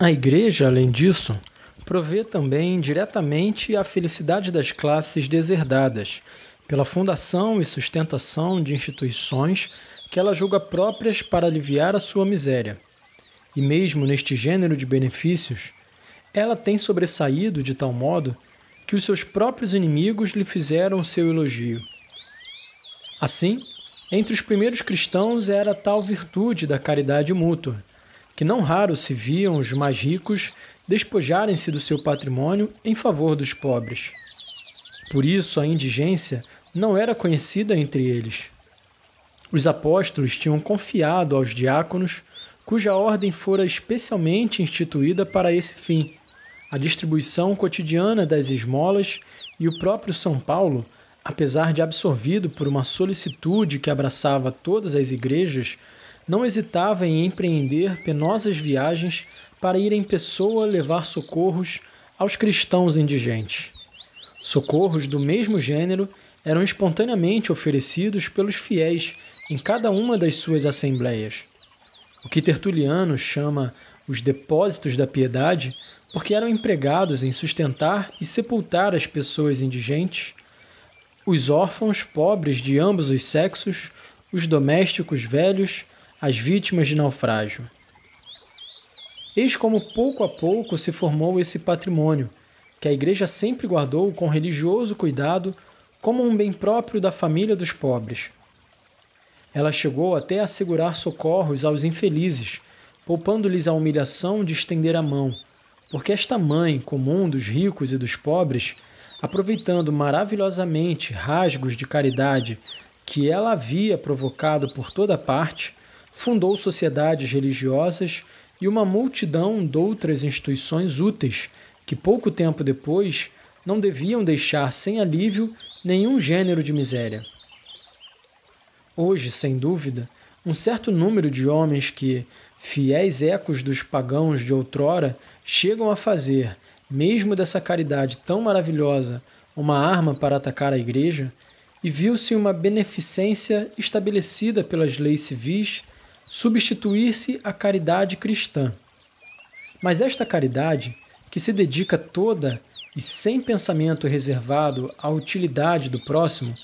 A Igreja, além disso, provê também diretamente a felicidade das classes deserdadas, pela fundação e sustentação de instituições que ela julga próprias para aliviar a sua miséria. E mesmo neste gênero de benefícios, ela tem sobressaído de tal modo que os seus próprios inimigos lhe fizeram seu elogio. Assim, entre os primeiros cristãos era tal virtude da caridade mútua, que não raro se viam os mais ricos despojarem-se do seu patrimônio em favor dos pobres. Por isso, a indigência não era conhecida entre eles. Os apóstolos tinham confiado aos diáconos, cuja ordem fora especialmente instituída para esse fim, a distribuição cotidiana das esmolas, e o próprio São Paulo, apesar de absorvido por uma solicitude que abraçava todas as igrejas, não hesitava em empreender penosas viagens para ir em pessoa levar socorros aos cristãos indigentes. Socorros do mesmo gênero eram espontaneamente oferecidos pelos fiéis em cada uma das suas assembleias. O que Tertuliano chama os depósitos da piedade, porque eram empregados em sustentar e sepultar as pessoas indigentes, os órfãos pobres de ambos os sexos, os domésticos velhos, as vítimas de naufrágio. Eis como pouco a pouco se formou esse patrimônio, que a Igreja sempre guardou com religioso cuidado como um bem próprio da família dos pobres. Ela chegou até a assegurar socorros aos infelizes, poupando-lhes a humilhação de estender a mão, porque esta mãe comum dos ricos e dos pobres, aproveitando maravilhosamente rasgos de caridade que ela havia provocado por toda parte, fundou sociedades religiosas e uma multidão de outras instituições úteis que pouco tempo depois não deviam deixar sem alívio nenhum gênero de miséria. Hoje, sem dúvida, um certo número de homens que, fiéis ecos dos pagãos de outrora, chegam a fazer, mesmo dessa caridade tão maravilhosa, uma arma para atacar a igreja, e viu-se uma beneficência estabelecida pelas leis civis substituir-se à caridade cristã. Mas esta caridade, que se dedica toda e sem pensamento reservado à utilidade do próximo,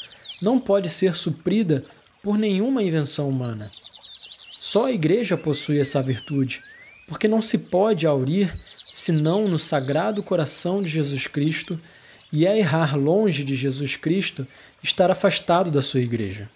não pode ser suprida por nenhuma invenção humana. Só a Igreja possui essa virtude, porque não se pode aurir senão no sagrado coração de Jesus Cristo, e é errar longe de Jesus Cristo estar afastado da sua Igreja.